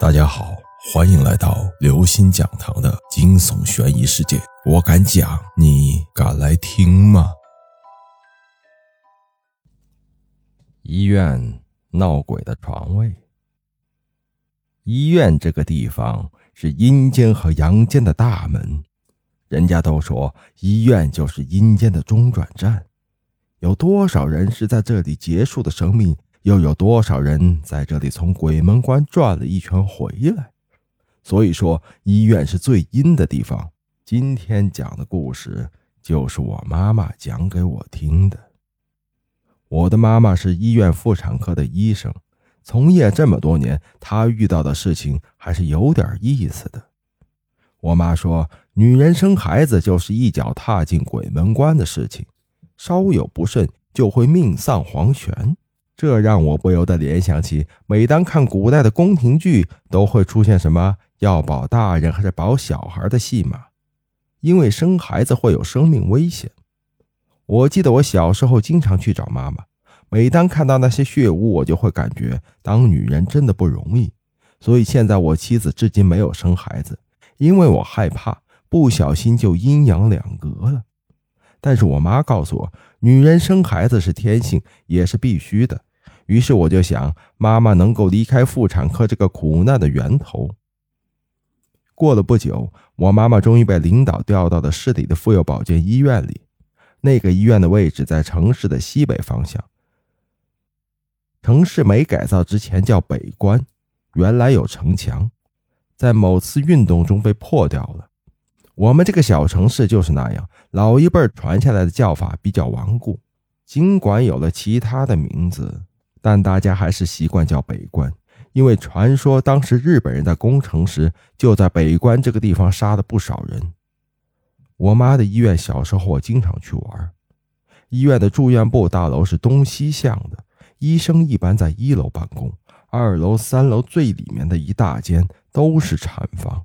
大家好，欢迎来到刘星讲堂的惊悚悬疑世界。我敢讲，你敢来听吗？医院闹鬼的床位。医院这个地方是阴间和阳间的大门，人家都说医院就是阴间的中转站。有多少人是在这里结束的生命？又有多少人在这里从鬼门关转了一圈回来？所以说，医院是最阴的地方。今天讲的故事就是我妈妈讲给我听的。我的妈妈是医院妇产科的医生，从业这么多年，她遇到的事情还是有点意思的。我妈说，女人生孩子就是一脚踏进鬼门关的事情，稍有不慎就会命丧黄泉。这让我不由得联想起，每当看古代的宫廷剧，都会出现什么要保大人还是保小孩的戏码，因为生孩子会有生命危险。我记得我小时候经常去找妈妈，每当看到那些血污，我就会感觉当女人真的不容易。所以现在我妻子至今没有生孩子，因为我害怕不小心就阴阳两隔了。但是我妈告诉我，女人生孩子是天性，也是必须的。于是我就想，妈妈能够离开妇产科这个苦难的源头。过了不久，我妈妈终于被领导调到了市里的妇幼保健医院里。那个医院的位置在城市的西北方向。城市没改造之前叫北关，原来有城墙，在某次运动中被破掉了。我们这个小城市就是那样，老一辈传下来的叫法比较顽固，尽管有了其他的名字。但大家还是习惯叫北关，因为传说当时日本人在攻城时就在北关这个地方杀了不少人。我妈的医院小时候我经常去玩，医院的住院部大楼是东西向的，医生一般在一楼办公，二楼、三楼最里面的一大间都是产房，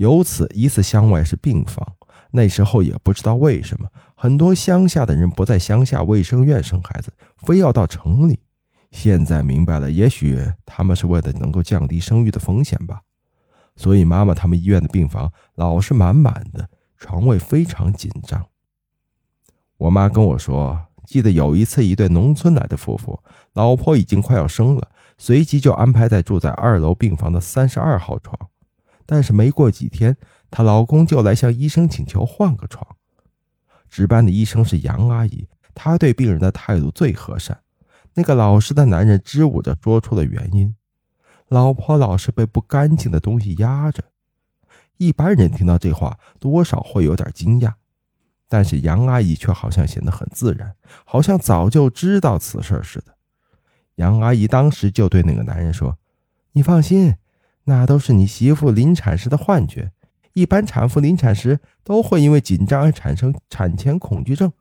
由此一次乡外是病房。那时候也不知道为什么，很多乡下的人不在乡下卫生院生孩子，非要到城里。现在明白了，也许他们是为了能够降低生育的风险吧。所以妈妈他们医院的病房老是满满的，床位非常紧张。我妈跟我说，记得有一次，一对农村来的夫妇，老婆已经快要生了，随即就安排在住在二楼病房的三十二号床。但是没过几天，她老公就来向医生请求换个床。值班的医生是杨阿姨，她对病人的态度最和善。那个老实的男人支吾着说出了原因：老婆老是被不干净的东西压着。一般人听到这话，多少会有点惊讶，但是杨阿姨却好像显得很自然，好像早就知道此事似的。杨阿姨当时就对那个男人说：“你放心，那都是你媳妇临产时的幻觉。一般产妇临产时都会因为紧张而产生产前恐惧症，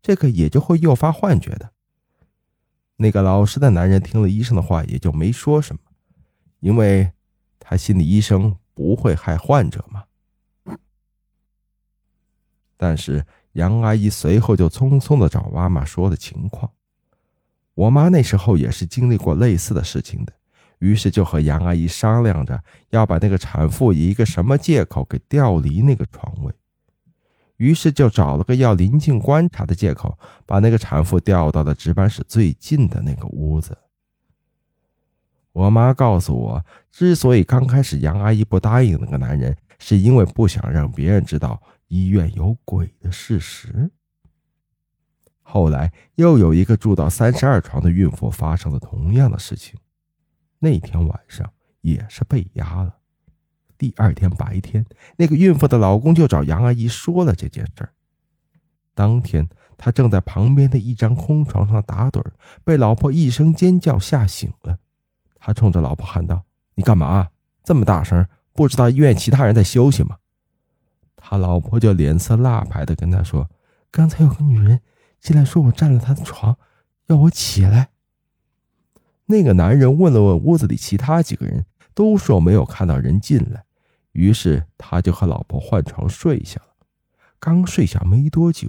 这个也就会诱发幻觉的。”那个老实的男人听了医生的话，也就没说什么，因为他心里医生不会害患者嘛。但是杨阿姨随后就匆匆的找妈妈说了情况。我妈那时候也是经历过类似的事情的，于是就和杨阿姨商量着要把那个产妇以一个什么借口给调离那个床位。于是就找了个要临近观察的借口，把那个产妇调到了值班室最近的那个屋子。我妈告诉我，之所以刚开始杨阿姨不答应那个男人，是因为不想让别人知道医院有鬼的事实。后来又有一个住到三十二床的孕妇发生了同样的事情，那天晚上也是被压了。第二天白天，那个孕妇的老公就找杨阿姨说了这件事儿。当天，他正在旁边的一张空床上打盹，被老婆一声尖叫吓醒了。他冲着老婆喊道：“你干嘛这么大声？不知道医院其他人在休息吗？”他老婆就脸色蜡白的跟他说：“刚才有个女人进来，说我占了她的床，要我起来。”那个男人问了问屋子里其他几个人，都说没有看到人进来。于是他就和老婆换床睡下了。刚睡下没多久，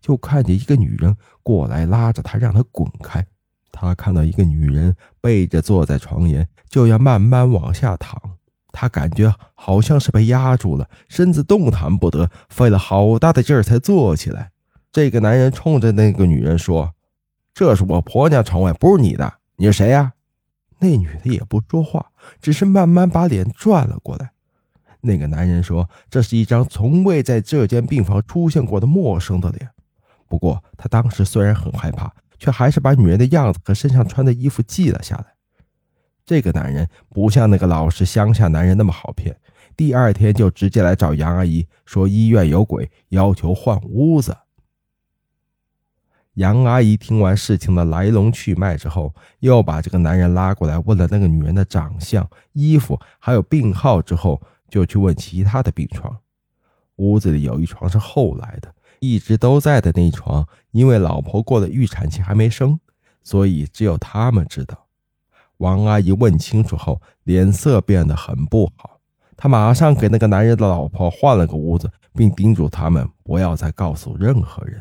就看见一个女人过来拉着他，让他滚开。他看到一个女人背着坐在床沿，就要慢慢往下躺。他感觉好像是被压住了，身子动弹不得，费了好大的劲儿才坐起来。这个男人冲着那个女人说：“这是我婆娘床位，不是你的。你是谁呀？”那女的也不说话，只是慢慢把脸转了过来。那个男人说：“这是一张从未在这间病房出现过的陌生的脸。”不过他当时虽然很害怕。却还是把女人的样子和身上穿的衣服记了下来。这个男人不像那个老实乡下男人那么好骗，第二天就直接来找杨阿姨说医院有鬼，要求换屋子。杨阿姨听完事情的来龙去脉之后，又把这个男人拉过来问了那个女人的长相、衣服还有病号之后，就去问其他的病床。屋子里有一床是后来的。一直都在的那床，因为老婆过了预产期还没生，所以只有他们知道。王阿姨问清楚后，脸色变得很不好。她马上给那个男人的老婆换了个屋子，并叮嘱他们不要再告诉任何人。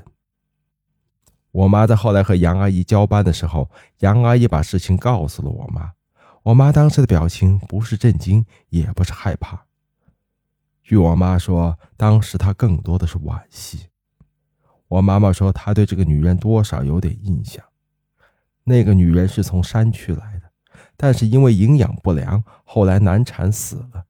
我妈在后来和杨阿姨交班的时候，杨阿姨把事情告诉了我妈。我妈当时的表情不是震惊，也不是害怕。据我妈说，当时她更多的是惋惜。我妈妈说，她对这个女人多少有点印象。那个女人是从山区来的，但是因为营养不良，后来难产死了。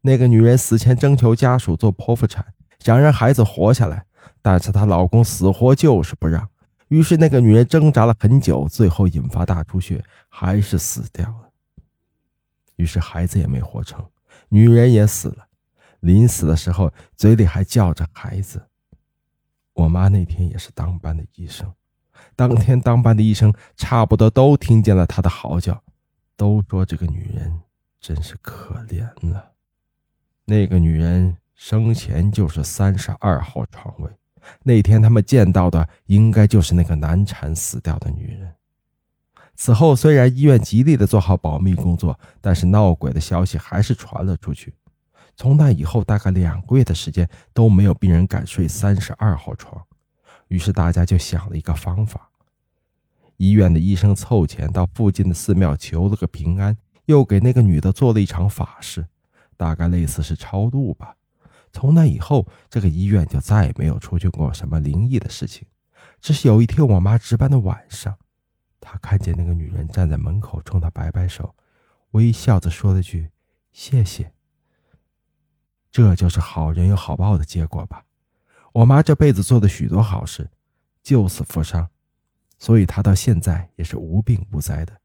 那个女人死前征求家属做剖腹产，想让孩子活下来，但是她老公死活就是不让。于是那个女人挣扎了很久，最后引发大出血，还是死掉了。于是孩子也没活成，女人也死了。临死的时候，嘴里还叫着孩子。我妈那天也是当班的医生，当天当班的医生差不多都听见了她的嚎叫，都说这个女人真是可怜了。那个女人生前就是三十二号床位，那天他们见到的应该就是那个难产死掉的女人。此后，虽然医院极力的做好保密工作，但是闹鬼的消息还是传了出去。从那以后，大概两个月的时间都没有病人敢睡三十二号床。于是大家就想了一个方法。医院的医生凑钱到附近的寺庙求了个平安，又给那个女的做了一场法事，大概类似是超度吧。从那以后，这个医院就再也没有出现过什么灵异的事情。只是有一天我妈值班的晚上，她看见那个女人站在门口，冲她摆摆手，微笑着说了句“谢谢”。这就是好人有好报的结果吧。我妈这辈子做的许多好事，救死扶伤，所以她到现在也是无病无灾的。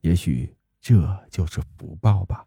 也许这就是福报吧。